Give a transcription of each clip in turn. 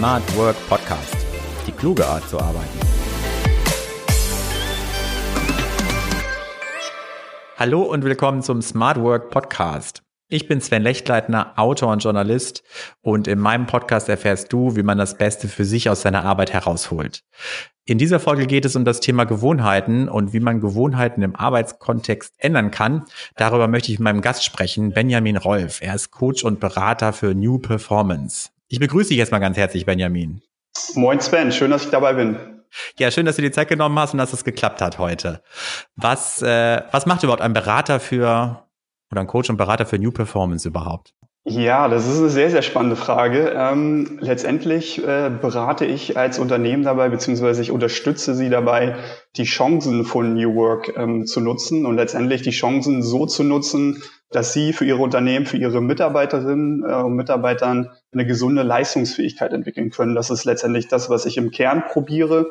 Smart Work Podcast. Die kluge Art zu arbeiten. Hallo und willkommen zum Smart Work Podcast. Ich bin Sven Lechtleitner, Autor und Journalist und in meinem Podcast erfährst du, wie man das Beste für sich aus seiner Arbeit herausholt. In dieser Folge geht es um das Thema Gewohnheiten und wie man Gewohnheiten im Arbeitskontext ändern kann. Darüber möchte ich mit meinem Gast sprechen, Benjamin Rolf. Er ist Coach und Berater für New Performance. Ich begrüße dich erstmal ganz herzlich, Benjamin. Moin Sven, schön, dass ich dabei bin. Ja, schön, dass du die Zeit genommen hast und dass es geklappt hat heute. Was, äh, was macht überhaupt ein Berater für oder ein Coach und Berater für New Performance überhaupt? Ja, das ist eine sehr, sehr spannende Frage. Ähm, letztendlich äh, berate ich als Unternehmen dabei, beziehungsweise ich unterstütze sie dabei, die Chancen von New Work ähm, zu nutzen und letztendlich die Chancen so zu nutzen, dass sie für ihre Unternehmen, für ihre Mitarbeiterinnen äh, und Mitarbeitern eine gesunde Leistungsfähigkeit entwickeln können. Das ist letztendlich das, was ich im Kern probiere.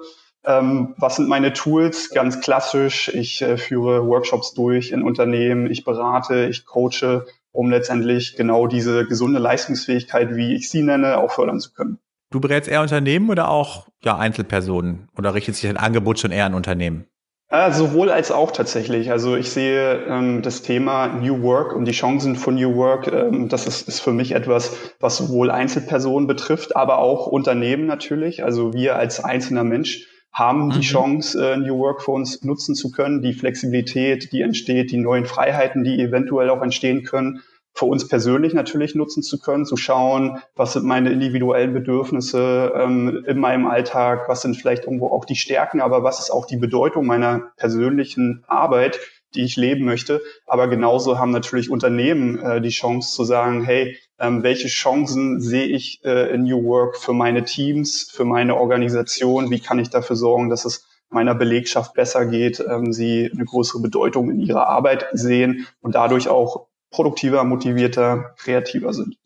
Ähm, was sind meine Tools? Ganz klassisch. Ich äh, führe Workshops durch in Unternehmen, ich berate, ich coache um letztendlich genau diese gesunde Leistungsfähigkeit, wie ich sie nenne, auch fördern zu können. Du berätst eher Unternehmen oder auch ja, Einzelpersonen? Oder richtet sich dein Angebot schon eher an Unternehmen? Äh, sowohl als auch tatsächlich. Also ich sehe ähm, das Thema New Work und die Chancen von New Work, ähm, das ist, ist für mich etwas, was sowohl Einzelpersonen betrifft, aber auch Unternehmen natürlich. Also wir als einzelner Mensch haben mhm. die Chance, äh, New Work für uns nutzen zu können, die Flexibilität, die entsteht, die neuen Freiheiten, die eventuell auch entstehen können, für uns persönlich natürlich nutzen zu können, zu schauen, was sind meine individuellen Bedürfnisse ähm, in meinem Alltag, was sind vielleicht irgendwo auch die Stärken, aber was ist auch die Bedeutung meiner persönlichen Arbeit, die ich leben möchte. Aber genauso haben natürlich Unternehmen äh, die Chance zu sagen, hey, ähm, welche Chancen sehe ich äh, in New Work für meine Teams, für meine Organisation? Wie kann ich dafür sorgen, dass es meiner Belegschaft besser geht, ähm, sie eine größere Bedeutung in ihrer Arbeit sehen und dadurch auch produktiver, motivierter, kreativer sind.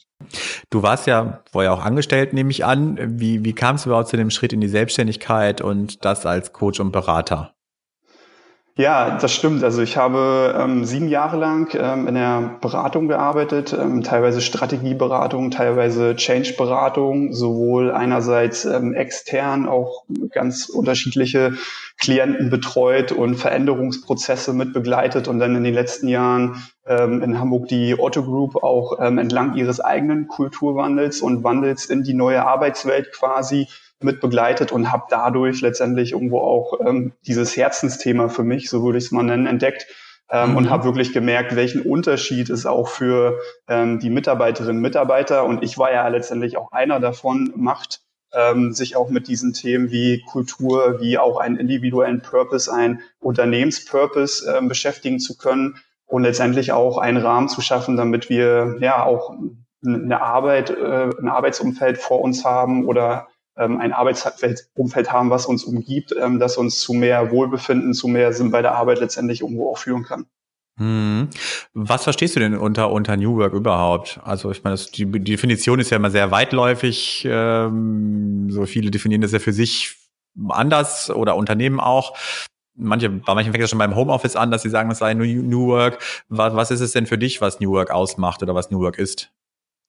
Du warst ja vorher auch angestellt, nehme ich an. Wie, wie kam es überhaupt zu dem Schritt in die Selbstständigkeit und das als Coach und Berater? Ja, das stimmt. Also ich habe ähm, sieben Jahre lang ähm, in der Beratung gearbeitet, ähm, teilweise Strategieberatung, teilweise Change-Beratung, sowohl einerseits ähm, extern auch ganz unterschiedliche Klienten betreut und Veränderungsprozesse mit begleitet und dann in den letzten Jahren ähm, in Hamburg die Otto Group auch ähm, entlang ihres eigenen Kulturwandels und Wandels in die neue Arbeitswelt quasi mit begleitet und habe dadurch letztendlich irgendwo auch ähm, dieses Herzensthema für mich, so würde ich es mal nennen, entdeckt. Ähm, mhm. Und habe wirklich gemerkt, welchen Unterschied es auch für ähm, die Mitarbeiterinnen und Mitarbeiter, und ich war ja letztendlich auch einer davon, macht, ähm, sich auch mit diesen Themen wie Kultur, wie auch einen individuellen Purpose, ein Unternehmenspurpose ähm, beschäftigen zu können und letztendlich auch einen Rahmen zu schaffen, damit wir ja auch eine Arbeit, äh, ein Arbeitsumfeld vor uns haben oder ähm, ein Arbeitsumfeld haben, was uns umgibt, ähm, das uns zu mehr Wohlbefinden, zu mehr Sinn bei der Arbeit letztendlich irgendwo auch führen kann. Hm. Was verstehst du denn unter, unter New Work überhaupt? Also ich meine, das, die, die Definition ist ja immer sehr weitläufig. Ähm, so viele definieren das ja für sich anders oder Unternehmen auch. Manche, bei manchen fängt das schon beim Homeoffice an, dass sie sagen, das sei New, New Work. Was, was ist es denn für dich, was New Work ausmacht oder was New Work ist?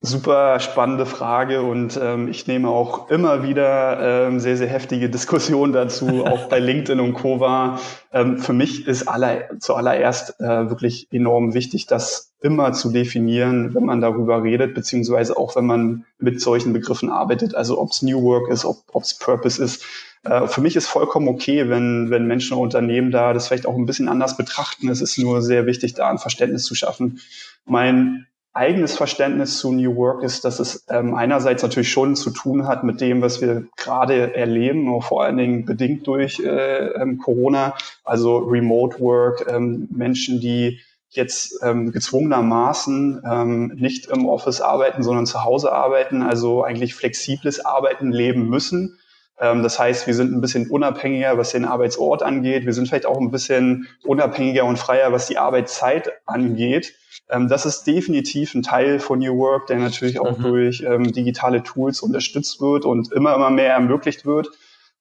Super spannende Frage und ähm, ich nehme auch immer wieder ähm, sehr, sehr heftige Diskussionen dazu, auch bei LinkedIn und Co. wahr. Ähm, für mich ist aller, zuallererst äh, wirklich enorm wichtig, das immer zu definieren, wenn man darüber redet, beziehungsweise auch wenn man mit solchen Begriffen arbeitet, also ob es New Work ist, ob es Purpose ist. Äh, für mich ist vollkommen okay, wenn, wenn Menschen und Unternehmen da das vielleicht auch ein bisschen anders betrachten. Es ist nur sehr wichtig, da ein Verständnis zu schaffen. Mein eigenes Verständnis zu New Work ist, dass es ähm, einerseits natürlich schon zu tun hat mit dem, was wir gerade erleben, auch vor allen Dingen bedingt durch äh, ähm, Corona, also Remote Work, ähm, Menschen, die jetzt ähm, gezwungenermaßen ähm, nicht im Office arbeiten, sondern zu Hause arbeiten, also eigentlich flexibles Arbeiten leben müssen. Ähm, das heißt, wir sind ein bisschen unabhängiger, was den Arbeitsort angeht. Wir sind vielleicht auch ein bisschen unabhängiger und freier, was die Arbeitszeit angeht. Ähm, das ist definitiv ein Teil von New Work, der natürlich auch mhm. durch ähm, digitale Tools unterstützt wird und immer, immer mehr ermöglicht wird.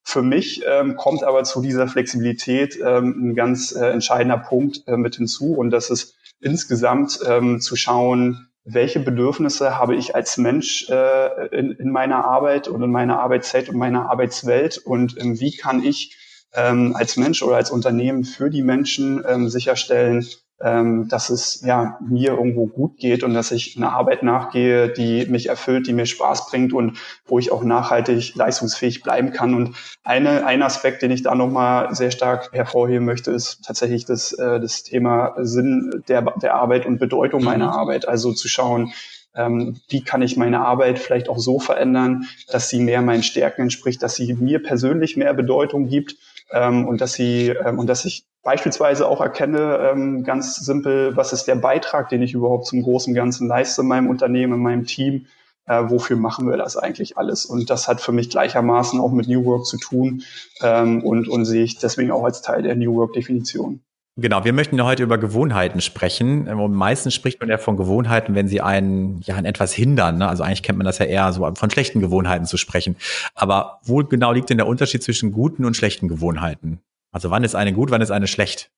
Für mich ähm, kommt aber zu dieser Flexibilität ähm, ein ganz äh, entscheidender Punkt äh, mit hinzu und das ist insgesamt ähm, zu schauen, welche Bedürfnisse habe ich als Mensch äh, in, in meiner Arbeit und in meiner Arbeitszeit und meiner Arbeitswelt und ähm, wie kann ich ähm, als Mensch oder als Unternehmen für die Menschen ähm, sicherstellen, ähm, dass es ja mir irgendwo gut geht und dass ich eine Arbeit nachgehe, die mich erfüllt, die mir Spaß bringt und wo ich auch nachhaltig leistungsfähig bleiben kann. Und eine, ein Aspekt, den ich da nochmal sehr stark hervorheben möchte, ist tatsächlich das, äh, das Thema Sinn der, der Arbeit und Bedeutung mhm. meiner Arbeit. Also zu schauen, ähm, wie kann ich meine Arbeit vielleicht auch so verändern, dass sie mehr meinen Stärken entspricht, dass sie mir persönlich mehr Bedeutung gibt ähm, und dass sie ähm, und dass ich beispielsweise auch erkenne, ähm, ganz simpel, was ist der Beitrag, den ich überhaupt zum großen Ganzen leiste in meinem Unternehmen, in meinem Team, äh, wofür machen wir das eigentlich alles? Und das hat für mich gleichermaßen auch mit New Work zu tun ähm, und, und sehe ich deswegen auch als Teil der New Work-Definition. Genau, wir möchten heute über Gewohnheiten sprechen. Und meistens spricht man ja von Gewohnheiten, wenn sie einen ja an etwas hindern. Ne? Also eigentlich kennt man das ja eher so von schlechten Gewohnheiten zu sprechen. Aber wo genau liegt denn der Unterschied zwischen guten und schlechten Gewohnheiten? Also wann ist eine gut, wann ist eine schlecht?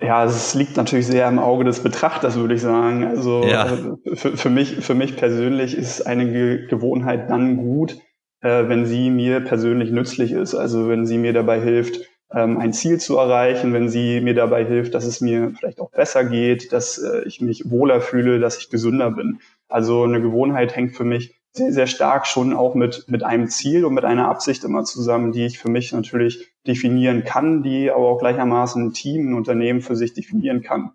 Ja, es liegt natürlich sehr im Auge des Betrachters, würde ich sagen. Also ja. Äh, für, für, mich, für mich persönlich ist eine Ge Gewohnheit dann gut, äh, wenn sie mir persönlich nützlich ist. Also wenn sie mir dabei hilft, ähm, ein Ziel zu erreichen, wenn sie mir dabei hilft, dass es mir vielleicht auch besser geht, dass äh, ich mich wohler fühle, dass ich gesünder bin. Also eine Gewohnheit hängt für mich sehr, sehr stark schon auch mit, mit einem Ziel und mit einer Absicht immer zusammen, die ich für mich natürlich definieren kann, die aber auch gleichermaßen ein Team, ein Unternehmen für sich definieren kann.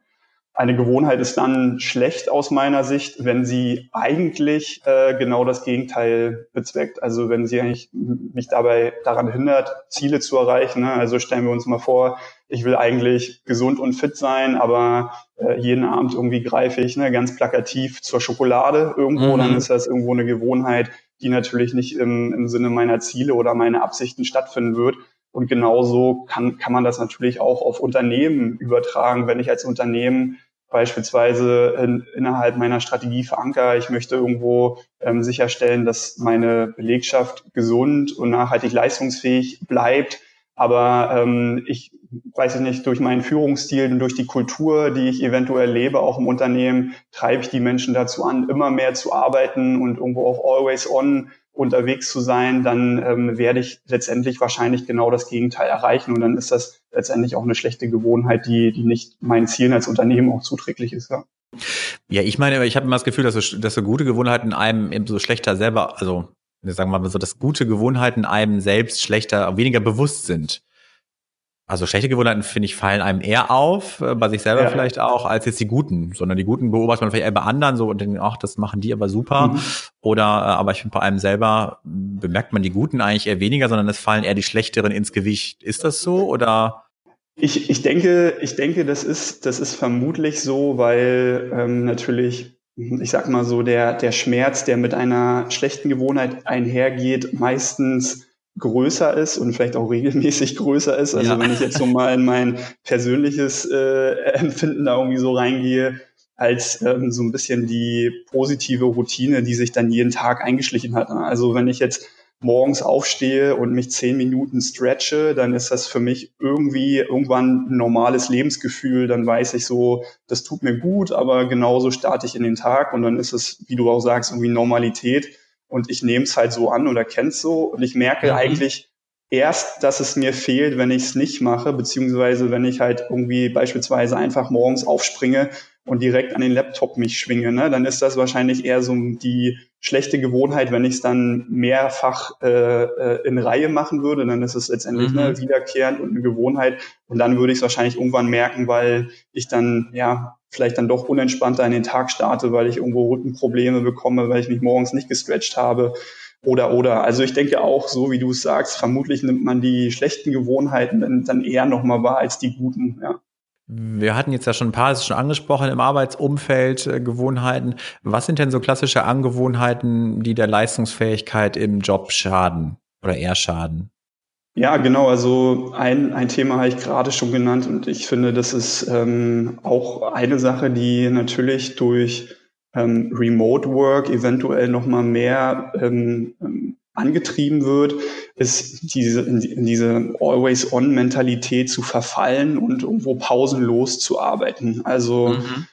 Eine Gewohnheit ist dann schlecht aus meiner Sicht, wenn sie eigentlich äh, genau das Gegenteil bezweckt. Also wenn sie eigentlich mich dabei daran hindert, Ziele zu erreichen. Ne? Also stellen wir uns mal vor, ich will eigentlich gesund und fit sein, aber äh, jeden Abend irgendwie greife ich ne, ganz plakativ zur Schokolade irgendwo, mhm. dann ist das irgendwo eine Gewohnheit, die natürlich nicht im, im Sinne meiner Ziele oder meiner Absichten stattfinden wird. Und genauso kann, kann man das natürlich auch auf Unternehmen übertragen. Wenn ich als Unternehmen beispielsweise in, innerhalb meiner Strategie verankere. Ich möchte irgendwo ähm, sicherstellen, dass meine Belegschaft gesund und nachhaltig leistungsfähig bleibt. Aber ähm, ich weiß ich nicht, durch meinen Führungsstil und durch die Kultur, die ich eventuell lebe, auch im Unternehmen, treibe ich die Menschen dazu an, immer mehr zu arbeiten und irgendwo auch always on unterwegs zu sein, dann ähm, werde ich letztendlich wahrscheinlich genau das Gegenteil erreichen. Und dann ist das letztendlich auch eine schlechte Gewohnheit, die, die nicht meinen Zielen als Unternehmen auch zuträglich ist. Ja. Ja, ich meine, ich habe immer das Gefühl, dass so, dass so gute Gewohnheiten einem eben so schlechter selber, also sagen wir mal so, dass gute Gewohnheiten einem selbst schlechter, weniger bewusst sind. Also schlechte Gewohnheiten, finde ich, fallen einem eher auf, äh, bei sich selber ja. vielleicht auch, als jetzt die guten. Sondern die guten beobachtet man vielleicht eher bei anderen so und denkt, ach, das machen die aber super. Mhm. Oder, äh, aber ich finde, bei einem selber bemerkt man die guten eigentlich eher weniger, sondern es fallen eher die schlechteren ins Gewicht. Ist das so oder? Ich, ich denke, ich denke, das ist, das ist vermutlich so, weil ähm, natürlich ich sag mal so, der, der Schmerz, der mit einer schlechten Gewohnheit einhergeht, meistens größer ist und vielleicht auch regelmäßig größer ist. Also ja. wenn ich jetzt so mal in mein persönliches äh, Empfinden da irgendwie so reingehe, als ähm, so ein bisschen die positive Routine, die sich dann jeden Tag eingeschlichen hat. Also wenn ich jetzt morgens aufstehe und mich zehn Minuten stretche, dann ist das für mich irgendwie irgendwann ein normales Lebensgefühl. Dann weiß ich so, das tut mir gut, aber genauso starte ich in den Tag und dann ist es, wie du auch sagst, irgendwie Normalität und ich nehme es halt so an oder kenne es so und ich merke mhm. eigentlich erst, dass es mir fehlt, wenn ich es nicht mache, beziehungsweise wenn ich halt irgendwie beispielsweise einfach morgens aufspringe und direkt an den Laptop mich schwinge, ne, dann ist das wahrscheinlich eher so die schlechte Gewohnheit, wenn ich es dann mehrfach äh, äh, in Reihe machen würde, dann ist es letztendlich ne, mhm. ne, wiederkehrend und eine Gewohnheit. Und dann würde ich es wahrscheinlich irgendwann merken, weil ich dann ja vielleicht dann doch unentspannter in den Tag starte, weil ich irgendwo Rückenprobleme bekomme, weil ich mich morgens nicht gestretcht habe oder oder. Also ich denke auch, so wie du es sagst, vermutlich nimmt man die schlechten Gewohnheiten dann eher nochmal wahr als die guten. Ja. Wir hatten jetzt ja schon ein paar schon angesprochen im Arbeitsumfeld äh, Gewohnheiten. Was sind denn so klassische Angewohnheiten, die der Leistungsfähigkeit im Job schaden oder eher schaden? Ja, genau. Also ein, ein Thema habe ich gerade schon genannt und ich finde, das ist ähm, auch eine Sache, die natürlich durch ähm, Remote Work eventuell noch mal mehr ähm, angetrieben wird, ist diese, in diese Always-on-Mentalität zu verfallen und irgendwo pausenlos zu arbeiten. Also mhm.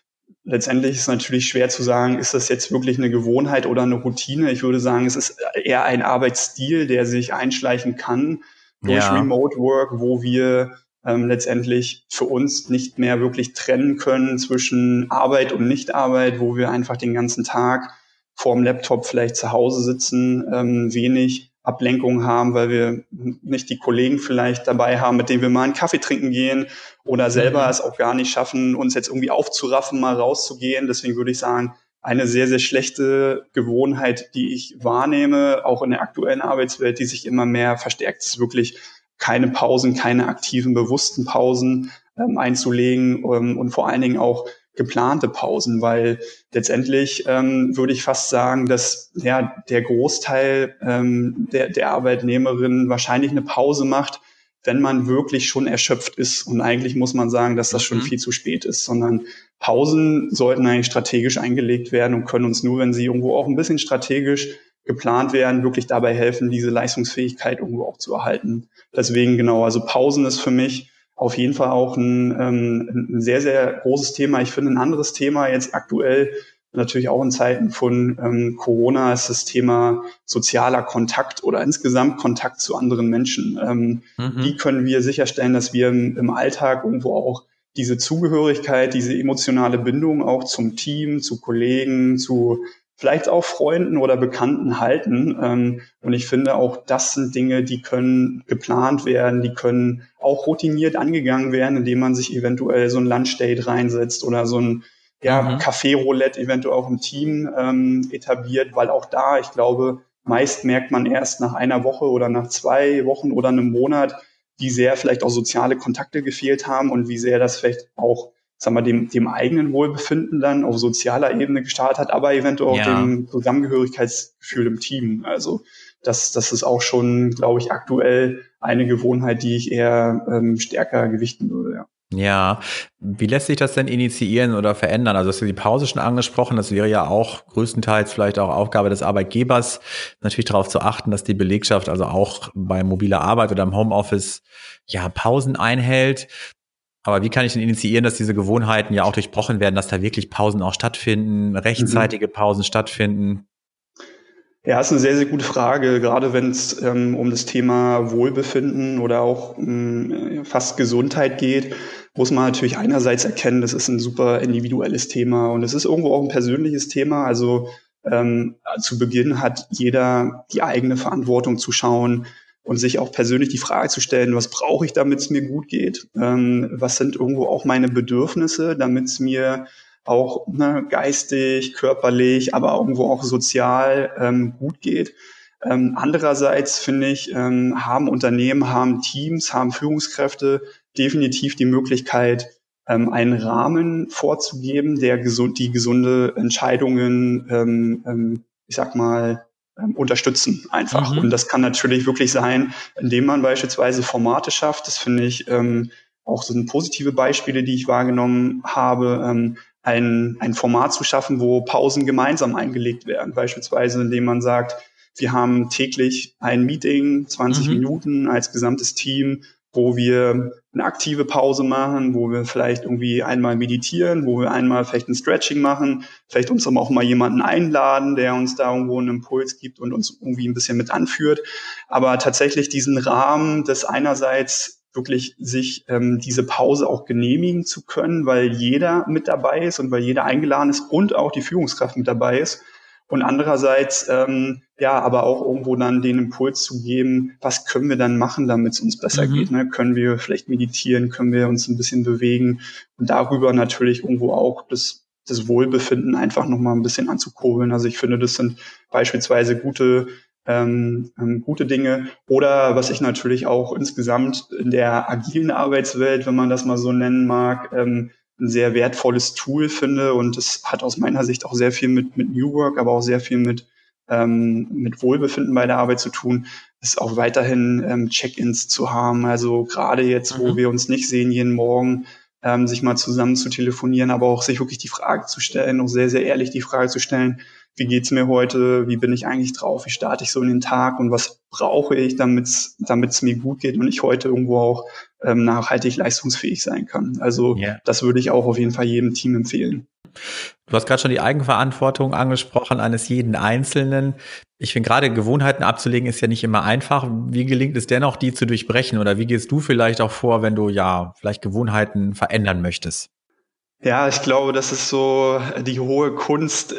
letztendlich ist es natürlich schwer zu sagen, ist das jetzt wirklich eine Gewohnheit oder eine Routine? Ich würde sagen, es ist eher ein Arbeitsstil, der sich einschleichen kann durch ja. Remote Work, wo wir ähm, letztendlich für uns nicht mehr wirklich trennen können zwischen Arbeit und Nichtarbeit, wo wir einfach den ganzen Tag vorm Laptop vielleicht zu Hause sitzen, ähm, wenig Ablenkung haben, weil wir nicht die Kollegen vielleicht dabei haben, mit denen wir mal einen Kaffee trinken gehen oder selber mhm. es auch gar nicht schaffen, uns jetzt irgendwie aufzuraffen, mal rauszugehen. Deswegen würde ich sagen, eine sehr, sehr schlechte Gewohnheit, die ich wahrnehme, auch in der aktuellen Arbeitswelt, die sich immer mehr verstärkt, ist wirklich keine Pausen, keine aktiven, bewussten Pausen ähm, einzulegen ähm, und vor allen Dingen auch geplante Pausen, weil letztendlich ähm, würde ich fast sagen, dass ja der Großteil ähm, der, der Arbeitnehmerinnen wahrscheinlich eine Pause macht, wenn man wirklich schon erschöpft ist. Und eigentlich muss man sagen, dass das schon mhm. viel zu spät ist, sondern Pausen sollten eigentlich strategisch eingelegt werden und können uns nur, wenn sie irgendwo auch ein bisschen strategisch geplant werden, wirklich dabei helfen, diese Leistungsfähigkeit irgendwo auch zu erhalten. Deswegen genau, also Pausen ist für mich auf jeden Fall auch ein, ähm, ein sehr, sehr großes Thema. Ich finde ein anderes Thema jetzt aktuell, natürlich auch in Zeiten von ähm, Corona, ist das Thema sozialer Kontakt oder insgesamt Kontakt zu anderen Menschen. Ähm, mhm. Wie können wir sicherstellen, dass wir im, im Alltag irgendwo auch diese Zugehörigkeit, diese emotionale Bindung auch zum Team, zu Kollegen, zu vielleicht auch Freunden oder Bekannten halten. Ähm, und ich finde auch, das sind Dinge, die können geplant werden, die können auch routiniert angegangen werden, indem man sich eventuell so ein Lunchdate reinsetzt oder so ein ja, mhm. Café-Roulette eventuell auch im Team ähm, etabliert, weil auch da, ich glaube, meist merkt man erst nach einer Woche oder nach zwei Wochen oder einem Monat, wie sehr vielleicht auch soziale Kontakte gefehlt haben und wie sehr das vielleicht auch sagen wir, dem, dem eigenen Wohlbefinden dann auf sozialer Ebene gestartet hat, aber eventuell auch ja. dem Zusammengehörigkeitsgefühl im Team. Also das, das ist auch schon, glaube ich, aktuell eine Gewohnheit, die ich eher ähm, stärker gewichten würde. Ja. Ja, wie lässt sich das denn initiieren oder verändern? Also hast du die Pause schon angesprochen, das wäre ja auch größtenteils vielleicht auch Aufgabe des Arbeitgebers, natürlich darauf zu achten, dass die Belegschaft also auch bei mobiler Arbeit oder im Homeoffice ja Pausen einhält. Aber wie kann ich denn initiieren, dass diese Gewohnheiten ja auch durchbrochen werden, dass da wirklich Pausen auch stattfinden, rechtzeitige Pausen stattfinden? Ja, ist eine sehr, sehr gute Frage, gerade wenn es ähm, um das Thema Wohlbefinden oder auch ähm, fast Gesundheit geht, muss man natürlich einerseits erkennen, das ist ein super individuelles Thema und es ist irgendwo auch ein persönliches Thema. Also ähm, zu Beginn hat jeder die eigene Verantwortung zu schauen, und sich auch persönlich die Frage zu stellen, was brauche ich, damit es mir gut geht? Ähm, was sind irgendwo auch meine Bedürfnisse, damit es mir auch ne, geistig, körperlich, aber irgendwo auch sozial ähm, gut geht? Ähm, andererseits finde ich, ähm, haben Unternehmen, haben Teams, haben Führungskräfte definitiv die Möglichkeit, ähm, einen Rahmen vorzugeben, der gesund, die gesunde Entscheidungen, ähm, ähm, ich sag mal, ähm, unterstützen einfach. Mhm. Und das kann natürlich wirklich sein, indem man beispielsweise Formate schafft. Das finde ich ähm, auch so positive Beispiele, die ich wahrgenommen habe, ähm, ein, ein Format zu schaffen, wo Pausen gemeinsam eingelegt werden. Beispielsweise, indem man sagt, wir haben täglich ein Meeting, 20 mhm. Minuten als gesamtes Team, wo wir eine aktive Pause machen, wo wir vielleicht irgendwie einmal meditieren, wo wir einmal vielleicht ein Stretching machen, vielleicht uns aber auch mal jemanden einladen, der uns da irgendwo einen Impuls gibt und uns irgendwie ein bisschen mit anführt. Aber tatsächlich diesen Rahmen des einerseits wirklich sich ähm, diese Pause auch genehmigen zu können, weil jeder mit dabei ist und weil jeder eingeladen ist und auch die Führungskraft mit dabei ist und andererseits ähm, ja, aber auch irgendwo dann den Impuls zu geben, was können wir dann machen, damit es uns besser mhm. geht. Ne? Können wir vielleicht meditieren, können wir uns ein bisschen bewegen und darüber natürlich irgendwo auch das, das Wohlbefinden einfach nochmal ein bisschen anzukurbeln. Also ich finde, das sind beispielsweise gute ähm, ähm, gute Dinge. Oder was ich natürlich auch insgesamt in der agilen Arbeitswelt, wenn man das mal so nennen mag, ähm, ein sehr wertvolles Tool finde und es hat aus meiner Sicht auch sehr viel mit, mit New Work, aber auch sehr viel mit, ähm, mit Wohlbefinden bei der Arbeit zu tun, ist auch weiterhin ähm, Check-ins zu haben. Also gerade jetzt, wo mhm. wir uns nicht sehen jeden Morgen, ähm, sich mal zusammen zu telefonieren, aber auch sich wirklich die Frage zu stellen, auch sehr, sehr ehrlich die Frage zu stellen, wie geht's mir heute, wie bin ich eigentlich drauf, wie starte ich so in den Tag und was brauche ich, damit es mir gut geht und ich heute irgendwo auch ähm, nachhaltig leistungsfähig sein kann. Also yeah. das würde ich auch auf jeden Fall jedem Team empfehlen. Du hast gerade schon die Eigenverantwortung angesprochen eines jeden Einzelnen. Ich finde gerade Gewohnheiten abzulegen ist ja nicht immer einfach. Wie gelingt es dennoch, die zu durchbrechen? Oder wie gehst du vielleicht auch vor, wenn du ja vielleicht Gewohnheiten verändern möchtest? Ja, ich glaube, das ist so die hohe Kunst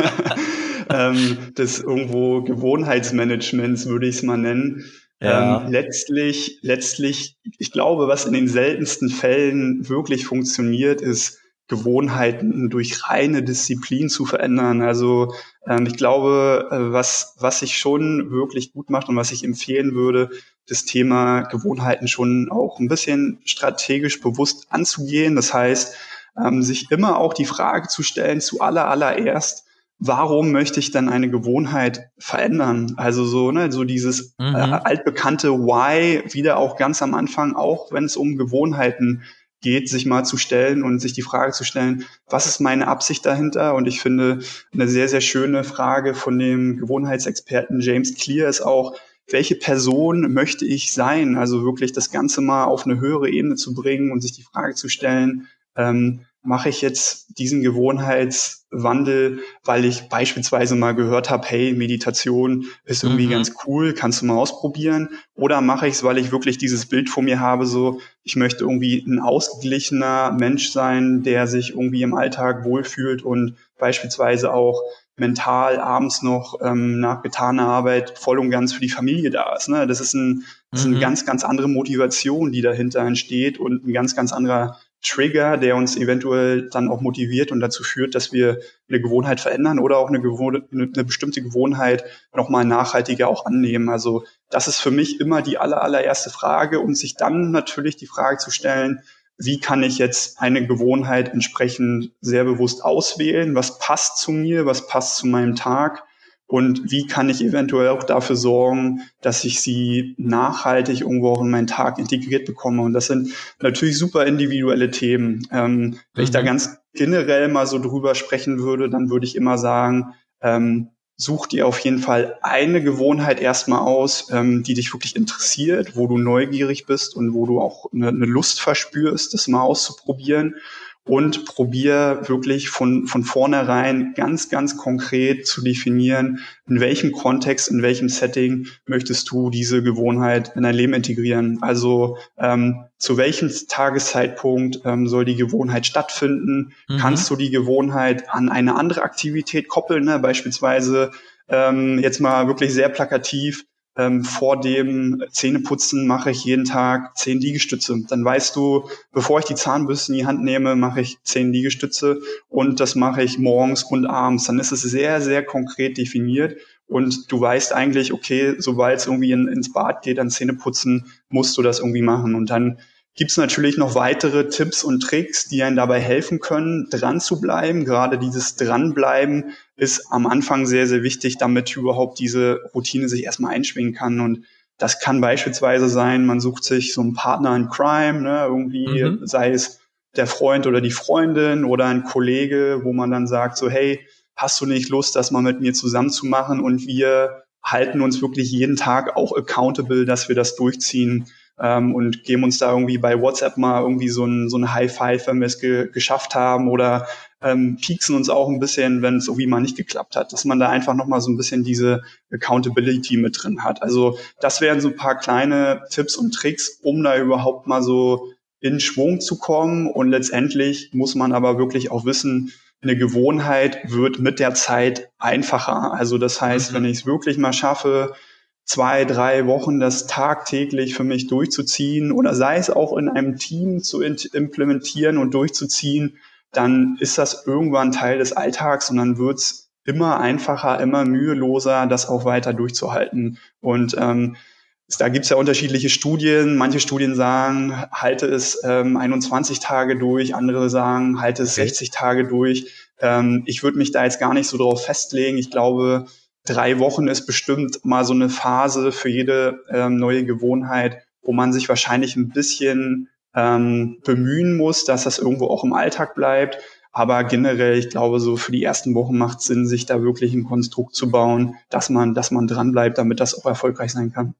ähm, des irgendwo Gewohnheitsmanagements, würde ich es mal nennen. Ja. Ähm, letztlich, letztlich, ich glaube, was in den seltensten Fällen wirklich funktioniert, ist Gewohnheiten durch reine Disziplin zu verändern. Also ähm, ich glaube, äh, was, was sich schon wirklich gut macht und was ich empfehlen würde, das Thema Gewohnheiten schon auch ein bisschen strategisch bewusst anzugehen. Das heißt, ähm, sich immer auch die Frage zu stellen, zu aller, allererst, warum möchte ich dann eine Gewohnheit verändern? Also so, ne, so dieses mhm. äh, altbekannte Why wieder auch ganz am Anfang, auch wenn es um Gewohnheiten geht, sich mal zu stellen und sich die Frage zu stellen, was ist meine Absicht dahinter? Und ich finde, eine sehr, sehr schöne Frage von dem Gewohnheitsexperten James Clear ist auch, welche Person möchte ich sein? Also wirklich das Ganze mal auf eine höhere Ebene zu bringen und sich die Frage zu stellen, ähm, mache ich jetzt diesen Gewohnheitswandel, weil ich beispielsweise mal gehört habe, hey, Meditation ist irgendwie mhm. ganz cool, kannst du mal ausprobieren? Oder mache ich es, weil ich wirklich dieses Bild vor mir habe, so, ich möchte irgendwie ein ausgeglichener Mensch sein, der sich irgendwie im Alltag wohlfühlt und beispielsweise auch mental abends noch ähm, nach getaner Arbeit voll und ganz für die Familie da ist. Ne? Das ist, ein, das ist eine mhm. ganz, ganz andere Motivation, die dahinter entsteht und ein ganz, ganz anderer Trigger, der uns eventuell dann auch motiviert und dazu führt, dass wir eine Gewohnheit verändern oder auch eine, Gewohn eine bestimmte Gewohnheit nochmal nachhaltiger auch annehmen. Also das ist für mich immer die aller, allererste Frage und sich dann natürlich die Frage zu stellen, wie kann ich jetzt eine Gewohnheit entsprechend sehr bewusst auswählen? Was passt zu mir? Was passt zu meinem Tag? Und wie kann ich eventuell auch dafür sorgen, dass ich sie nachhaltig irgendwo auch in meinen Tag integriert bekomme. Und das sind natürlich super individuelle Themen. Ähm, wenn ich da mhm. ganz generell mal so drüber sprechen würde, dann würde ich immer sagen, ähm, such dir auf jeden Fall eine Gewohnheit erstmal aus, ähm, die dich wirklich interessiert, wo du neugierig bist und wo du auch eine, eine Lust verspürst, das mal auszuprobieren und probier wirklich von, von vornherein ganz, ganz konkret zu definieren, in welchem Kontext, in welchem Setting möchtest du diese Gewohnheit in dein Leben integrieren. Also ähm, zu welchem Tageszeitpunkt ähm, soll die Gewohnheit stattfinden? Mhm. Kannst du die Gewohnheit an eine andere Aktivität koppeln? Ne? Beispielsweise ähm, jetzt mal wirklich sehr plakativ, ähm, vor dem Zähneputzen mache ich jeden Tag zehn Liegestütze. Dann weißt du, bevor ich die Zahnbürste in die Hand nehme, mache ich zehn Liegestütze und das mache ich morgens und abends. Dann ist es sehr, sehr konkret definiert und du weißt eigentlich, okay, sobald es irgendwie in, ins Bad geht, an Zähneputzen, musst du das irgendwie machen. Und dann gibt es natürlich noch weitere Tipps und Tricks, die einen dabei helfen können, dran zu bleiben. Gerade dieses Dranbleiben ist am Anfang sehr, sehr wichtig, damit überhaupt diese Routine sich erstmal einschwingen kann. Und das kann beispielsweise sein, man sucht sich so einen Partner in Crime, ne, irgendwie, mhm. sei es der Freund oder die Freundin oder ein Kollege, wo man dann sagt, so, hey, hast du nicht Lust, das mal mit mir zusammen zu machen? Und wir halten uns wirklich jeden Tag auch accountable, dass wir das durchziehen ähm, und geben uns da irgendwie bei WhatsApp mal irgendwie so ein, so ein High Five, wenn wir es ge geschafft haben oder ähm, pieksen uns auch ein bisschen, wenn es irgendwie mal nicht geklappt hat, dass man da einfach nochmal so ein bisschen diese Accountability mit drin hat. Also das wären so ein paar kleine Tipps und Tricks, um da überhaupt mal so in Schwung zu kommen. Und letztendlich muss man aber wirklich auch wissen, eine Gewohnheit wird mit der Zeit einfacher. Also das heißt, mhm. wenn ich es wirklich mal schaffe, zwei, drei Wochen das tagtäglich für mich durchzuziehen oder sei es auch in einem Team zu implementieren und durchzuziehen, dann ist das irgendwann Teil des Alltags und dann wird's immer einfacher, immer müheloser, das auch weiter durchzuhalten. Und ähm, da gibt's ja unterschiedliche Studien. Manche Studien sagen, halte es ähm, 21 Tage durch, andere sagen, halte es okay. 60 Tage durch. Ähm, ich würde mich da jetzt gar nicht so drauf festlegen. Ich glaube, drei Wochen ist bestimmt mal so eine Phase für jede ähm, neue Gewohnheit, wo man sich wahrscheinlich ein bisschen ähm, bemühen muss, dass das irgendwo auch im Alltag bleibt. Aber generell, ich glaube, so für die ersten Wochen macht es Sinn, sich da wirklich ein Konstrukt zu bauen, dass man, dass man dran bleibt, damit das auch erfolgreich sein kann.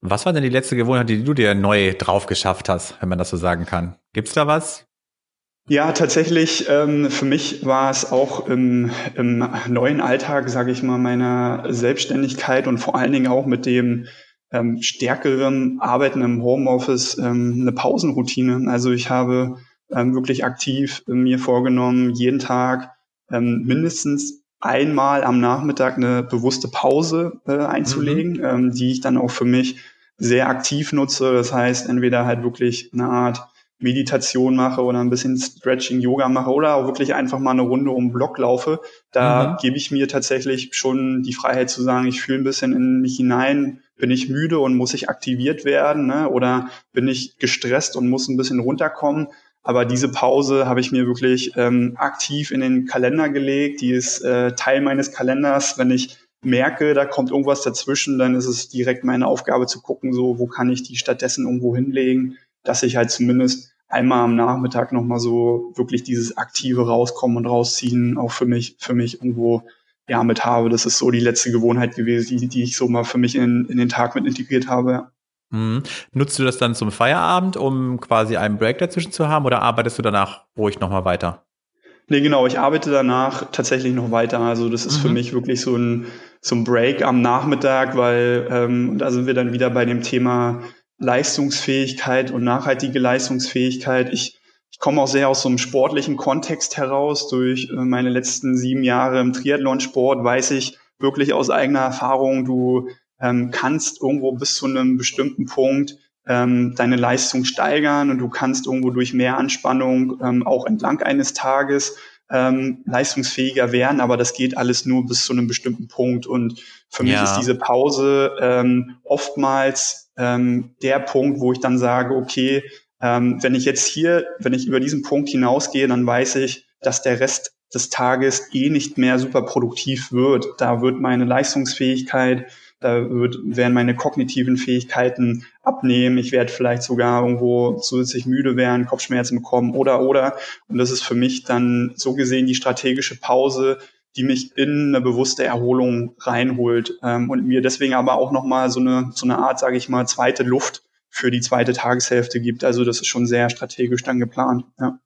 Was war denn die letzte Gewohnheit, die du dir neu drauf geschafft hast, wenn man das so sagen kann? Gibt's da was? Ja, tatsächlich. Ähm, für mich war es auch im, im neuen Alltag, sage ich mal, meiner Selbstständigkeit und vor allen Dingen auch mit dem ähm, stärkeren Arbeiten im Homeoffice ähm, eine Pausenroutine. Also ich habe ähm, wirklich aktiv mir vorgenommen, jeden Tag ähm, mindestens einmal am Nachmittag eine bewusste Pause äh, einzulegen, mhm. ähm, die ich dann auch für mich sehr aktiv nutze. Das heißt, entweder halt wirklich eine Art Meditation mache oder ein bisschen Stretching, Yoga mache oder auch wirklich einfach mal eine Runde um den Block laufe, da mhm. gebe ich mir tatsächlich schon die Freiheit zu sagen, ich fühle ein bisschen in mich hinein, bin ich müde und muss ich aktiviert werden ne? oder bin ich gestresst und muss ein bisschen runterkommen. Aber diese Pause habe ich mir wirklich ähm, aktiv in den Kalender gelegt. Die ist äh, Teil meines Kalenders. Wenn ich merke, da kommt irgendwas dazwischen, dann ist es direkt meine Aufgabe zu gucken, so wo kann ich die stattdessen irgendwo hinlegen dass ich halt zumindest einmal am Nachmittag nochmal so wirklich dieses aktive Rauskommen und Rausziehen auch für mich, für mich irgendwo ja mit habe. Das ist so die letzte Gewohnheit gewesen, die, die ich so mal für mich in, in den Tag mit integriert habe. Mhm. Nutzt du das dann zum Feierabend, um quasi einen Break dazwischen zu haben oder arbeitest du danach ruhig nochmal weiter? Nee, genau, ich arbeite danach tatsächlich noch weiter. Also das ist mhm. für mich wirklich so ein, so ein Break am Nachmittag, weil ähm, da sind wir dann wieder bei dem Thema Leistungsfähigkeit und nachhaltige Leistungsfähigkeit. Ich, ich komme auch sehr aus so einem sportlichen Kontext heraus. Durch äh, meine letzten sieben Jahre im Triathlonsport weiß ich wirklich aus eigener Erfahrung, du ähm, kannst irgendwo bis zu einem bestimmten Punkt ähm, deine Leistung steigern und du kannst irgendwo durch mehr Anspannung ähm, auch entlang eines Tages ähm, leistungsfähiger werden, aber das geht alles nur bis zu einem bestimmten Punkt. Und für mich ist diese Pause ähm, oftmals ähm, der Punkt, wo ich dann sage, okay, ähm, wenn ich jetzt hier, wenn ich über diesen Punkt hinausgehe, dann weiß ich, dass der Rest des Tages eh nicht mehr super produktiv wird. Da wird meine Leistungsfähigkeit da wird, werden meine kognitiven Fähigkeiten abnehmen. Ich werde vielleicht sogar irgendwo zusätzlich müde werden, Kopfschmerzen bekommen oder, oder. Und das ist für mich dann so gesehen die strategische Pause, die mich in eine bewusste Erholung reinholt ähm, und mir deswegen aber auch nochmal so eine, so eine Art, sage ich mal, zweite Luft für die zweite Tageshälfte gibt. Also das ist schon sehr strategisch dann geplant. Ja.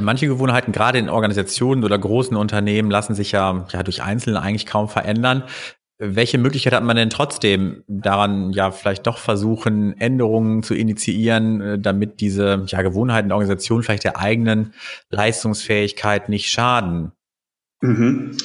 Manche Gewohnheiten, gerade in Organisationen oder großen Unternehmen, lassen sich ja, ja durch Einzelne eigentlich kaum verändern. Welche Möglichkeit hat man denn trotzdem daran, ja, vielleicht doch versuchen, Änderungen zu initiieren, äh, damit diese ja, Gewohnheiten der Organisation vielleicht der eigenen Leistungsfähigkeit nicht schaden? Mhm.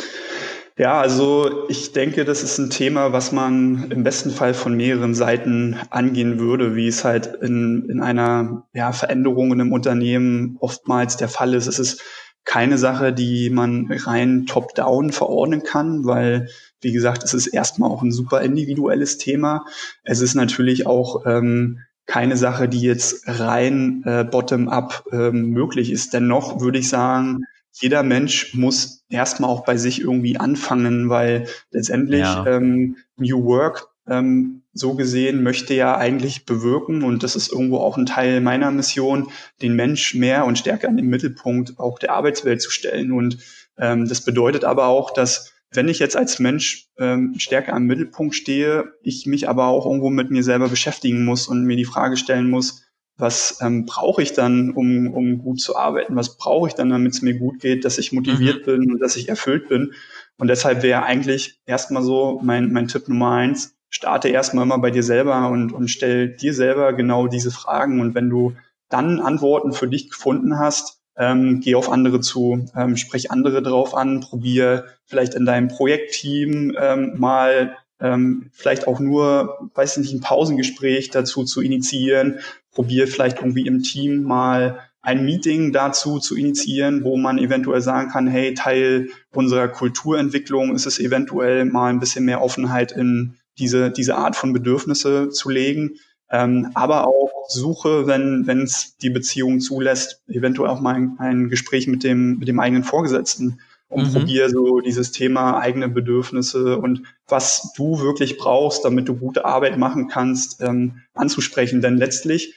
Ja, also ich denke, das ist ein Thema, was man im besten Fall von mehreren Seiten angehen würde, wie es halt in, in einer ja, Veränderung in einem Unternehmen oftmals der Fall ist. Es ist keine Sache, die man rein top-down verordnen kann, weil wie gesagt, es ist erstmal auch ein super individuelles Thema. Es ist natürlich auch ähm, keine Sache, die jetzt rein äh, bottom-up ähm, möglich ist. Dennoch würde ich sagen, jeder Mensch muss erstmal auch bei sich irgendwie anfangen, weil letztendlich ja. ähm, New Work ähm, so gesehen möchte ja eigentlich bewirken, und das ist irgendwo auch ein Teil meiner Mission, den Mensch mehr und stärker in den Mittelpunkt auch der Arbeitswelt zu stellen. Und ähm, das bedeutet aber auch, dass wenn ich jetzt als Mensch ähm, stärker am Mittelpunkt stehe, ich mich aber auch irgendwo mit mir selber beschäftigen muss und mir die Frage stellen muss, was ähm, brauche ich dann, um, um gut zu arbeiten? Was brauche ich dann, damit es mir gut geht, dass ich motiviert mhm. bin und dass ich erfüllt bin? Und deshalb wäre eigentlich erstmal so mein, mein Tipp Nummer eins, starte erstmal immer bei dir selber und, und stell dir selber genau diese Fragen. Und wenn du dann Antworten für dich gefunden hast, ähm, geh auf andere zu, ähm, sprich andere drauf an, probier vielleicht in deinem Projektteam ähm, mal ähm, vielleicht auch nur, weiß nicht, ein Pausengespräch dazu zu initiieren, probier vielleicht irgendwie im Team mal ein Meeting dazu zu initiieren, wo man eventuell sagen kann, hey, Teil unserer Kulturentwicklung ist es eventuell mal ein bisschen mehr Offenheit in diese, diese Art von Bedürfnisse zu legen. Ähm, aber auch suche, wenn wenn es die Beziehung zulässt, eventuell auch mal ein, ein, Gespräch mit dem mit dem eigenen Vorgesetzten und mhm. probiere so dieses Thema eigene Bedürfnisse und was du wirklich brauchst, damit du gute Arbeit machen kannst, ähm, anzusprechen. Denn letztlich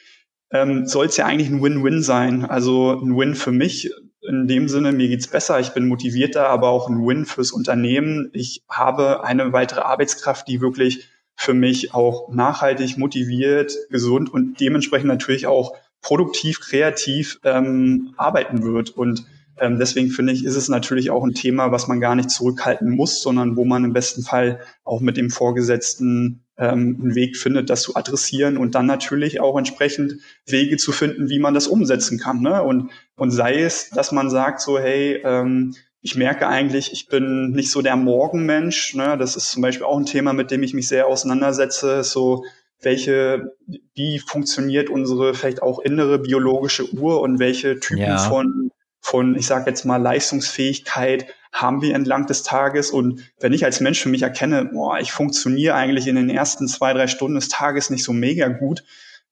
ähm, soll es ja eigentlich ein Win-Win sein. Also ein Win für mich in dem Sinne, mir geht's besser, ich bin motivierter, aber auch ein Win fürs Unternehmen. Ich habe eine weitere Arbeitskraft, die wirklich für mich auch nachhaltig motiviert, gesund und dementsprechend natürlich auch produktiv, kreativ ähm, arbeiten wird. Und ähm, deswegen finde ich, ist es natürlich auch ein Thema, was man gar nicht zurückhalten muss, sondern wo man im besten Fall auch mit dem Vorgesetzten ähm, einen Weg findet, das zu adressieren und dann natürlich auch entsprechend Wege zu finden, wie man das umsetzen kann. Ne? Und, und sei es, dass man sagt so, hey, ähm, ich merke eigentlich, ich bin nicht so der Morgenmensch. Ne? Das ist zum Beispiel auch ein Thema, mit dem ich mich sehr auseinandersetze. So, welche, wie funktioniert unsere vielleicht auch innere biologische Uhr und welche Typen ja. von, von, ich sage jetzt mal, Leistungsfähigkeit haben wir entlang des Tages. Und wenn ich als Mensch für mich erkenne, boah, ich funktioniere eigentlich in den ersten zwei, drei Stunden des Tages nicht so mega gut,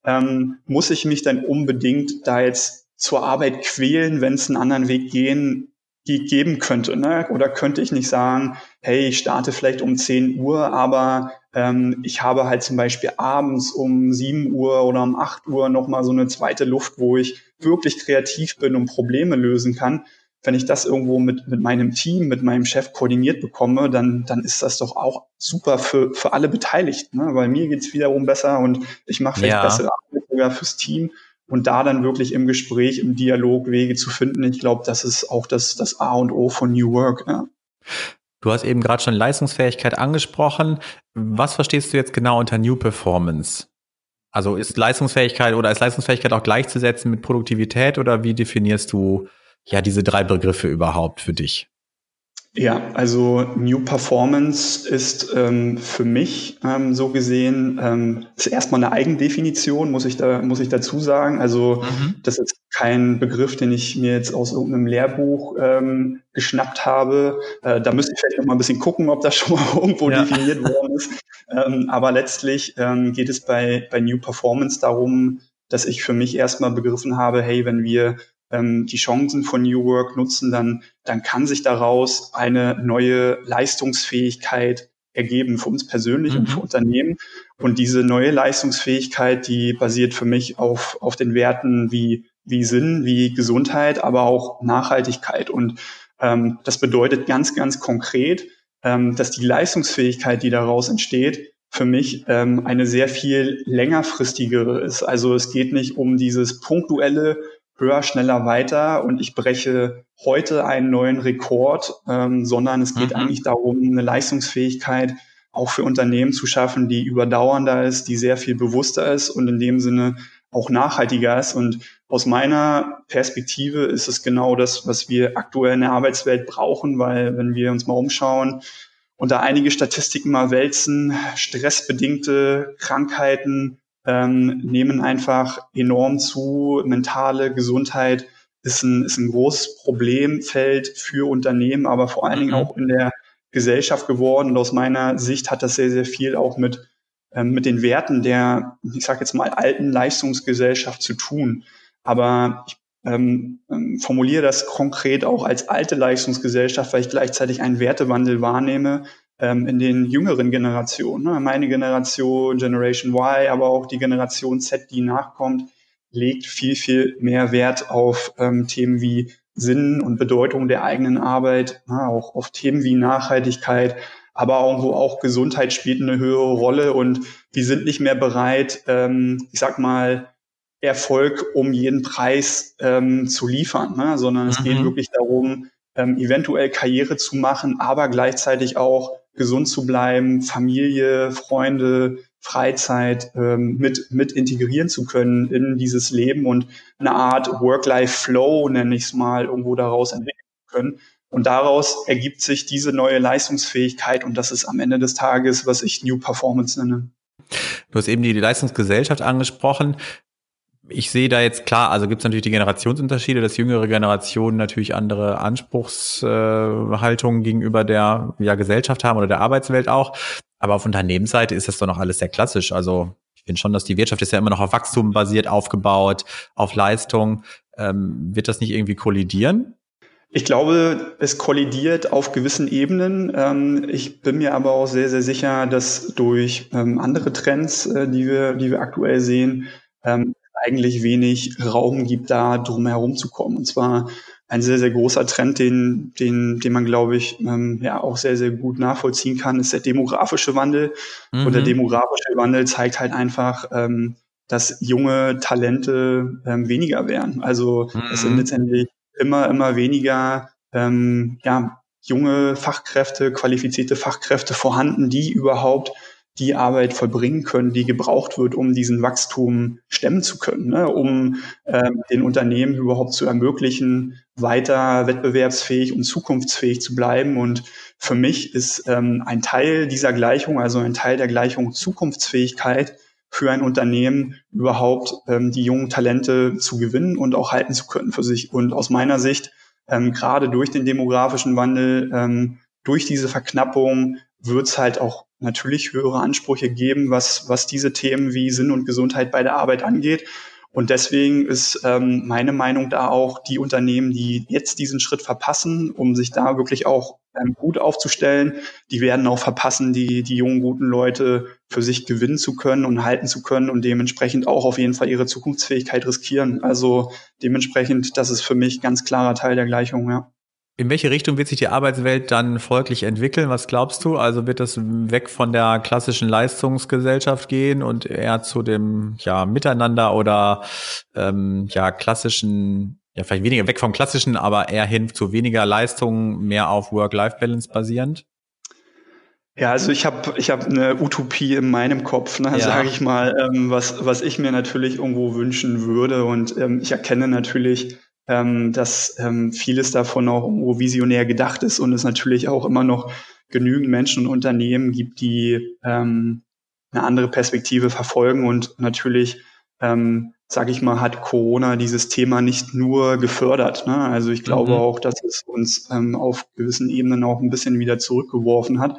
ähm, muss ich mich dann unbedingt da jetzt zur Arbeit quälen, wenn es einen anderen Weg gehen geben könnte. Ne? Oder könnte ich nicht sagen, hey, ich starte vielleicht um 10 Uhr, aber ähm, ich habe halt zum Beispiel abends um 7 Uhr oder um 8 Uhr nochmal so eine zweite Luft, wo ich wirklich kreativ bin und Probleme lösen kann. Wenn ich das irgendwo mit, mit meinem Team, mit meinem Chef koordiniert bekomme, dann, dann ist das doch auch super für, für alle Beteiligten. Ne? Weil mir geht's wiederum besser und ich mache vielleicht ja. bessere Arbeit sogar fürs Team und da dann wirklich im Gespräch, im Dialog Wege zu finden. Ich glaube, das ist auch das, das A und O von New Work. Ja. Du hast eben gerade schon Leistungsfähigkeit angesprochen. Was verstehst du jetzt genau unter New Performance? Also ist Leistungsfähigkeit oder ist Leistungsfähigkeit auch gleichzusetzen mit Produktivität oder wie definierst du ja diese drei Begriffe überhaupt für dich? Ja, also New Performance ist ähm, für mich ähm, so gesehen ähm, ist erstmal eine Eigendefinition, muss ich da muss ich dazu sagen. Also mhm. das ist kein Begriff, den ich mir jetzt aus irgendeinem Lehrbuch ähm, geschnappt habe. Äh, da müsste ich vielleicht noch mal ein bisschen gucken, ob das schon mal irgendwo ja. definiert worden ist. Ähm, aber letztlich ähm, geht es bei bei New Performance darum, dass ich für mich erstmal begriffen habe, hey, wenn wir ähm, die Chancen von New Work nutzen, dann, dann kann sich daraus eine neue Leistungsfähigkeit ergeben für uns persönlich mhm. und für Unternehmen. Und diese neue Leistungsfähigkeit, die basiert für mich auf, auf den Werten wie, wie Sinn, wie Gesundheit, aber auch Nachhaltigkeit. Und ähm, das bedeutet ganz, ganz konkret, ähm, dass die Leistungsfähigkeit, die daraus entsteht, für mich ähm, eine sehr viel längerfristigere ist. Also es geht nicht um dieses punktuelle höher, schneller, weiter und ich breche heute einen neuen Rekord, ähm, sondern es geht mhm. eigentlich darum, eine Leistungsfähigkeit auch für Unternehmen zu schaffen, die überdauernder ist, die sehr viel bewusster ist und in dem Sinne auch nachhaltiger ist. Und aus meiner Perspektive ist es genau das, was wir aktuell in der Arbeitswelt brauchen, weil wenn wir uns mal umschauen und da einige Statistiken mal wälzen, stressbedingte Krankheiten, ähm, nehmen einfach enorm zu. Mentale Gesundheit ist ein, ist ein großes Problemfeld für Unternehmen, aber vor allen Dingen mhm. auch in der Gesellschaft geworden. Und aus meiner Sicht hat das sehr, sehr viel auch mit, ähm, mit den Werten der, ich sage jetzt mal, alten Leistungsgesellschaft zu tun. Aber ich ähm, ähm, formuliere das konkret auch als alte Leistungsgesellschaft, weil ich gleichzeitig einen Wertewandel wahrnehme, ähm, in den jüngeren Generationen. Ne? Meine Generation, Generation Y, aber auch die Generation Z, die nachkommt, legt viel, viel mehr Wert auf ähm, Themen wie Sinn und Bedeutung der eigenen Arbeit, ne? auch auf Themen wie Nachhaltigkeit, aber irgendwo auch Gesundheit spielt eine höhere Rolle und die sind nicht mehr bereit, ähm, ich sag mal, Erfolg um jeden Preis ähm, zu liefern, ne? sondern es mhm. geht wirklich darum, ähm, eventuell Karriere zu machen, aber gleichzeitig auch gesund zu bleiben, Familie, Freunde, Freizeit ähm, mit, mit integrieren zu können in dieses Leben und eine Art Work-Life-Flow, nenne ich es mal, irgendwo daraus entwickeln können. Und daraus ergibt sich diese neue Leistungsfähigkeit und das ist am Ende des Tages, was ich New Performance nenne. Du hast eben die Leistungsgesellschaft angesprochen ich sehe da jetzt klar, also gibt es natürlich die Generationsunterschiede, dass jüngere Generationen natürlich andere Anspruchshaltungen gegenüber der ja, Gesellschaft haben oder der Arbeitswelt auch. Aber auf Unternehmensseite ist das doch noch alles sehr klassisch. Also ich finde schon, dass die Wirtschaft ist ja immer noch auf Wachstum basiert aufgebaut, auf Leistung. Ähm, wird das nicht irgendwie kollidieren? Ich glaube, es kollidiert auf gewissen Ebenen. Ähm, ich bin mir aber auch sehr, sehr sicher, dass durch ähm, andere Trends, äh, die wir, die wir aktuell sehen, ähm, eigentlich wenig Raum gibt, da drum herum zu kommen. Und zwar ein sehr, sehr großer Trend, den, den, den man, glaube ich, ähm, ja auch sehr, sehr gut nachvollziehen kann, ist der demografische Wandel. Mhm. Und der demografische Wandel zeigt halt einfach, ähm, dass junge Talente ähm, weniger werden. Also mhm. es sind mhm. letztendlich immer, immer weniger ähm, ja, junge Fachkräfte, qualifizierte Fachkräfte vorhanden, die überhaupt die Arbeit vollbringen können, die gebraucht wird, um diesen Wachstum stemmen zu können, ne? um ähm, den Unternehmen überhaupt zu ermöglichen, weiter wettbewerbsfähig und zukunftsfähig zu bleiben. Und für mich ist ähm, ein Teil dieser Gleichung, also ein Teil der Gleichung Zukunftsfähigkeit für ein Unternehmen überhaupt ähm, die jungen Talente zu gewinnen und auch halten zu können für sich. Und aus meiner Sicht, ähm, gerade durch den demografischen Wandel, ähm, durch diese Verknappung wird es halt auch natürlich höhere Ansprüche geben, was, was diese Themen wie Sinn und Gesundheit bei der Arbeit angeht. Und deswegen ist ähm, meine Meinung da auch, die Unternehmen, die jetzt diesen Schritt verpassen, um sich da wirklich auch ähm, gut aufzustellen, die werden auch verpassen, die, die jungen, guten Leute für sich gewinnen zu können und halten zu können und dementsprechend auch auf jeden Fall ihre Zukunftsfähigkeit riskieren. Also dementsprechend, das ist für mich ganz klarer Teil der Gleichung, ja. In welche Richtung wird sich die Arbeitswelt dann folglich entwickeln? Was glaubst du? Also wird es weg von der klassischen Leistungsgesellschaft gehen und eher zu dem ja Miteinander oder ähm, ja klassischen, ja vielleicht weniger weg vom klassischen, aber eher hin zu weniger Leistung, mehr auf Work-Life-Balance basierend? Ja, also ich habe ich hab eine Utopie in meinem Kopf, ne, ja. sage ich mal, ähm, was, was ich mir natürlich irgendwo wünschen würde. Und ähm, ich erkenne natürlich, ähm, dass ähm, vieles davon auch irgendwo visionär gedacht ist und es natürlich auch immer noch genügend Menschen und Unternehmen gibt, die ähm, eine andere Perspektive verfolgen und natürlich, ähm, sage ich mal, hat Corona dieses Thema nicht nur gefördert. Ne? Also ich glaube mhm. auch, dass es uns ähm, auf gewissen Ebenen auch ein bisschen wieder zurückgeworfen hat.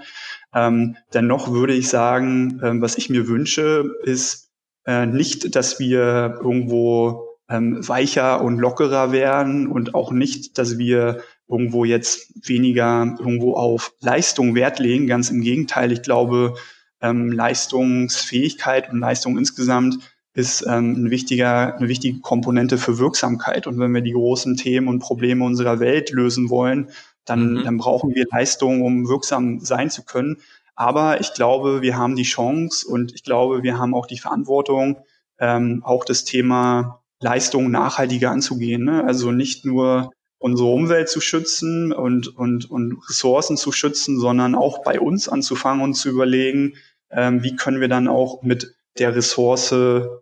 Ähm, dennoch würde ich sagen, ähm, was ich mir wünsche, ist äh, nicht, dass wir irgendwo ähm, weicher und lockerer werden und auch nicht, dass wir irgendwo jetzt weniger irgendwo auf Leistung Wert legen. Ganz im Gegenteil, ich glaube, ähm, Leistungsfähigkeit und Leistung insgesamt ist ähm, ein wichtiger, eine wichtige Komponente für Wirksamkeit. Und wenn wir die großen Themen und Probleme unserer Welt lösen wollen, dann, mhm. dann brauchen wir Leistung, um wirksam sein zu können. Aber ich glaube, wir haben die Chance und ich glaube, wir haben auch die Verantwortung, ähm, auch das Thema Leistungen nachhaltiger anzugehen. Ne? Also nicht nur unsere Umwelt zu schützen und, und, und Ressourcen zu schützen, sondern auch bei uns anzufangen und zu überlegen, ähm, wie können wir dann auch mit der Ressource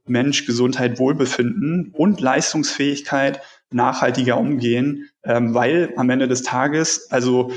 Mensch, Gesundheit, Wohlbefinden und Leistungsfähigkeit nachhaltiger umgehen, ähm, weil am Ende des Tages, also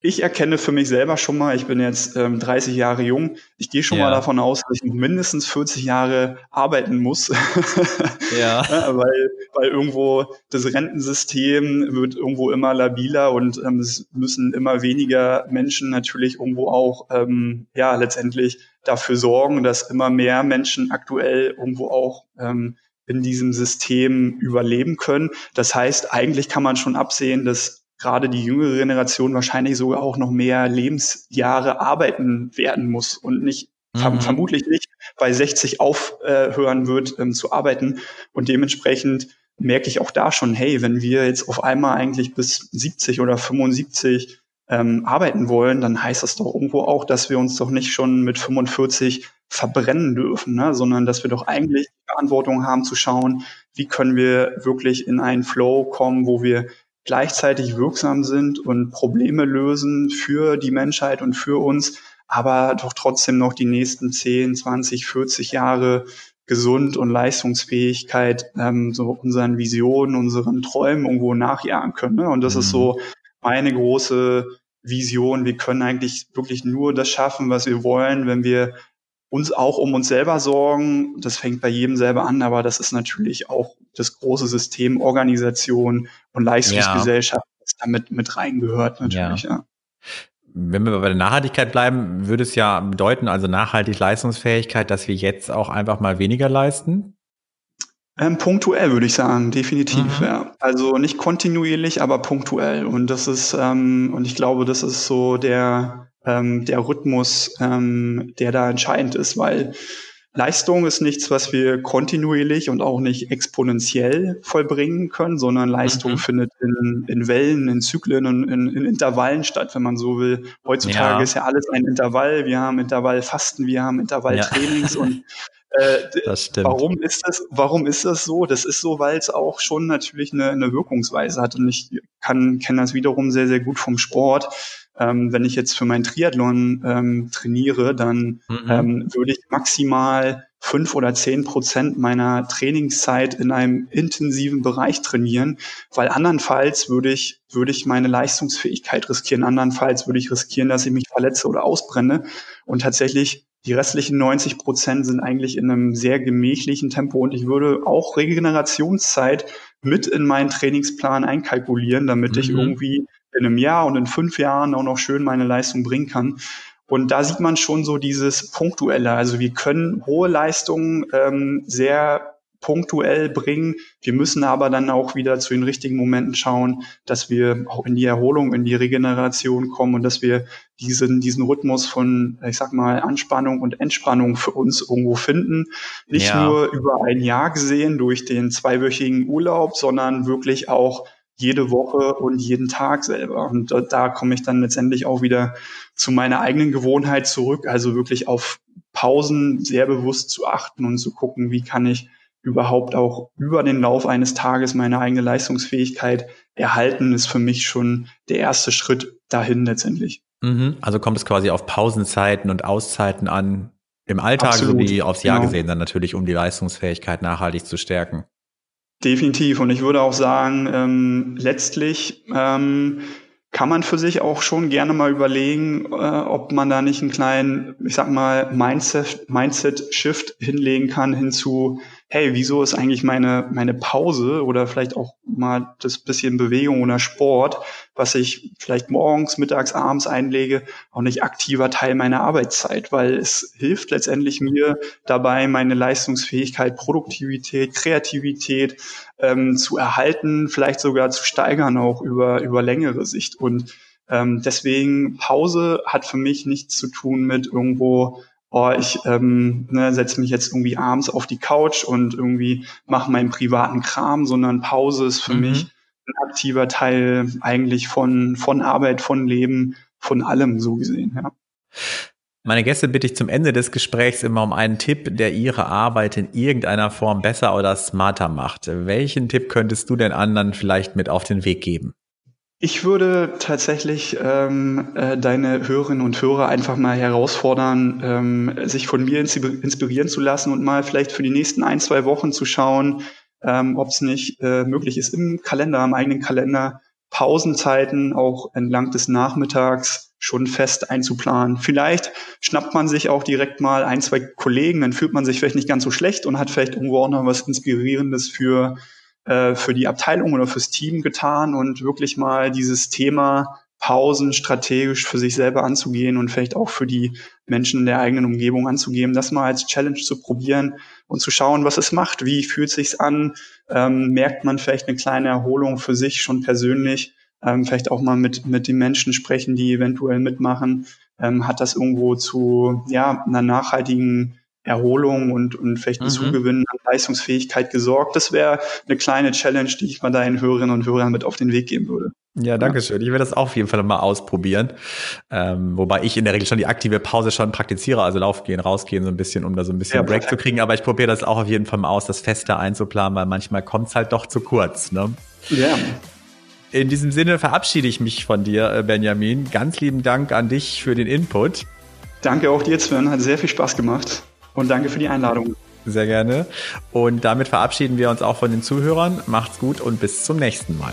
ich erkenne für mich selber schon mal, ich bin jetzt ähm, 30 Jahre jung, ich gehe schon ja. mal davon aus, dass ich mindestens 40 Jahre arbeiten muss. ja. ja. weil, weil irgendwo das Rentensystem wird irgendwo immer labiler und ähm, es müssen immer weniger Menschen natürlich irgendwo auch ähm, ja letztendlich dafür sorgen, dass immer mehr Menschen aktuell irgendwo auch ähm, in diesem System überleben können. Das heißt, eigentlich kann man schon absehen, dass gerade die jüngere Generation wahrscheinlich sogar auch noch mehr Lebensjahre arbeiten werden muss und nicht mhm. vermutlich nicht bei 60 aufhören wird ähm, zu arbeiten. Und dementsprechend merke ich auch da schon, hey, wenn wir jetzt auf einmal eigentlich bis 70 oder 75 ähm, arbeiten wollen, dann heißt das doch irgendwo auch, dass wir uns doch nicht schon mit 45 verbrennen dürfen, ne? sondern dass wir doch eigentlich Verantwortung haben zu schauen, wie können wir wirklich in einen Flow kommen, wo wir gleichzeitig wirksam sind und Probleme lösen für die Menschheit und für uns, aber doch trotzdem noch die nächsten 10, 20, 40 Jahre gesund und Leistungsfähigkeit ähm, so unseren Visionen, unseren Träumen irgendwo nachjagen können. Ne? Und das mhm. ist so meine große Vision. Wir können eigentlich wirklich nur das schaffen, was wir wollen, wenn wir uns auch um uns selber sorgen. Das fängt bei jedem selber an, aber das ist natürlich auch das große System Organisation und Leistungsgesellschaft, ja. das damit mit reingehört natürlich. Ja. ja. Wenn wir bei der Nachhaltigkeit bleiben, würde es ja bedeuten, also nachhaltig Leistungsfähigkeit, dass wir jetzt auch einfach mal weniger leisten? Ähm, punktuell würde ich sagen, definitiv. Mhm. Ja. Also nicht kontinuierlich, aber punktuell. Und das ist, ähm, und ich glaube, das ist so der ähm, der Rhythmus, ähm, der da entscheidend ist, weil Leistung ist nichts, was wir kontinuierlich und auch nicht exponentiell vollbringen können, sondern Leistung mhm. findet in, in Wellen, in Zyklen und in, in, Intervallen statt, wenn man so will. Heutzutage ja. ist ja alles ein Intervall. Wir haben Intervallfasten, wir haben Intervalltrainings ja. und Äh, das stimmt. Warum ist das, warum ist das so? Das ist so, weil es auch schon natürlich eine, eine Wirkungsweise hat. Und ich kann, kenne das wiederum sehr, sehr gut vom Sport. Ähm, wenn ich jetzt für meinen Triathlon ähm, trainiere, dann mhm. ähm, würde ich maximal fünf oder zehn Prozent meiner Trainingszeit in einem intensiven Bereich trainieren, weil andernfalls würde ich, würde ich meine Leistungsfähigkeit riskieren. Andernfalls würde ich riskieren, dass ich mich verletze oder ausbrenne. Und tatsächlich die restlichen 90 Prozent sind eigentlich in einem sehr gemächlichen Tempo und ich würde auch Regenerationszeit mit in meinen Trainingsplan einkalkulieren, damit mhm. ich irgendwie in einem Jahr und in fünf Jahren auch noch schön meine Leistung bringen kann. Und da sieht man schon so dieses Punktuelle. Also wir können hohe Leistungen ähm, sehr punktuell bringen. Wir müssen aber dann auch wieder zu den richtigen Momenten schauen, dass wir auch in die Erholung, in die Regeneration kommen und dass wir diesen, diesen Rhythmus von, ich sag mal, Anspannung und Entspannung für uns irgendwo finden. Nicht ja. nur über ein Jahr gesehen durch den zweiwöchigen Urlaub, sondern wirklich auch jede Woche und jeden Tag selber. Und da, komme ich dann letztendlich auch wieder zu meiner eigenen Gewohnheit zurück, also wirklich auf Pausen sehr bewusst zu achten und zu gucken, wie kann ich überhaupt auch über den Lauf eines Tages meine eigene Leistungsfähigkeit erhalten, ist für mich schon der erste Schritt dahin letztendlich. Mhm. Also kommt es quasi auf Pausenzeiten und Auszeiten an, im Alltag Absolut. sowie aufs Jahr genau. gesehen dann natürlich, um die Leistungsfähigkeit nachhaltig zu stärken. Definitiv. Und ich würde auch sagen, ähm, letztlich ähm, kann man für sich auch schon gerne mal überlegen, äh, ob man da nicht einen kleinen, ich sag mal, Mindset-Shift Mindset hinlegen kann hinzu, hey, wieso ist eigentlich meine, meine Pause oder vielleicht auch mal das bisschen Bewegung oder Sport, was ich vielleicht morgens, mittags, abends einlege, auch nicht aktiver Teil meiner Arbeitszeit, weil es hilft letztendlich mir dabei, meine Leistungsfähigkeit, Produktivität, Kreativität ähm, zu erhalten, vielleicht sogar zu steigern, auch über, über längere Sicht. Und ähm, deswegen Pause hat für mich nichts zu tun mit irgendwo oh, ich ähm, ne, setze mich jetzt irgendwie abends auf die Couch und irgendwie mache meinen privaten Kram, sondern Pause ist für mhm. mich ein aktiver Teil eigentlich von, von Arbeit, von Leben, von allem so gesehen, ja. Meine Gäste bitte ich zum Ende des Gesprächs immer um einen Tipp, der ihre Arbeit in irgendeiner Form besser oder smarter macht. Welchen Tipp könntest du den anderen vielleicht mit auf den Weg geben? Ich würde tatsächlich ähm, äh, deine Hörerinnen und Hörer einfach mal herausfordern, ähm, sich von mir inspirieren zu lassen und mal vielleicht für die nächsten ein, zwei Wochen zu schauen, ähm, ob es nicht äh, möglich ist, im Kalender, im eigenen Kalender, Pausenzeiten auch entlang des Nachmittags schon fest einzuplanen. Vielleicht schnappt man sich auch direkt mal ein, zwei Kollegen, dann fühlt man sich vielleicht nicht ganz so schlecht und hat vielleicht irgendwo auch noch was Inspirierendes für äh, für die Abteilung oder fürs Team getan und wirklich mal dieses Thema Pausen strategisch für sich selber anzugehen und vielleicht auch für die Menschen in der eigenen Umgebung anzugeben, das mal als Challenge zu probieren und zu schauen, was es macht, wie fühlt sich's an, ähm, merkt man vielleicht eine kleine Erholung für sich schon persönlich, ähm, vielleicht auch mal mit mit den Menschen sprechen, die eventuell mitmachen, ähm, hat das irgendwo zu ja einer nachhaltigen Erholung und, und vielleicht ein mhm. Zugewinn an Leistungsfähigkeit gesorgt. Das wäre eine kleine Challenge, die ich mal deinen Hörerinnen und Hörern mit auf den Weg geben würde. Ja, danke schön. Ich werde das auf jeden Fall mal ausprobieren. Ähm, wobei ich in der Regel schon die aktive Pause schon praktiziere, also laufgehen, rausgehen so ein bisschen, um da so ein bisschen ja, Break perfekt. zu kriegen. Aber ich probiere das auch auf jeden Fall mal aus, das fester einzuplanen, weil manchmal kommt es halt doch zu kurz. Ne? Ja. In diesem Sinne verabschiede ich mich von dir, äh, Benjamin. Ganz lieben Dank an dich für den Input. Danke auch dir, Sven. Hat sehr viel Spaß gemacht. Und danke für die Einladung. Sehr gerne. Und damit verabschieden wir uns auch von den Zuhörern. Macht's gut und bis zum nächsten Mal.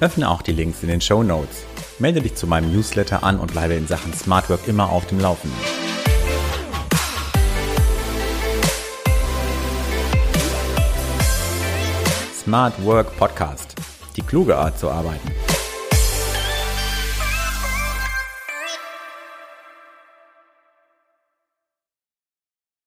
Öffne auch die Links in den Show Notes. Melde dich zu meinem Newsletter an und bleibe in Sachen Smart Work immer auf dem Laufenden. Smart Work Podcast. Die kluge Art zu arbeiten.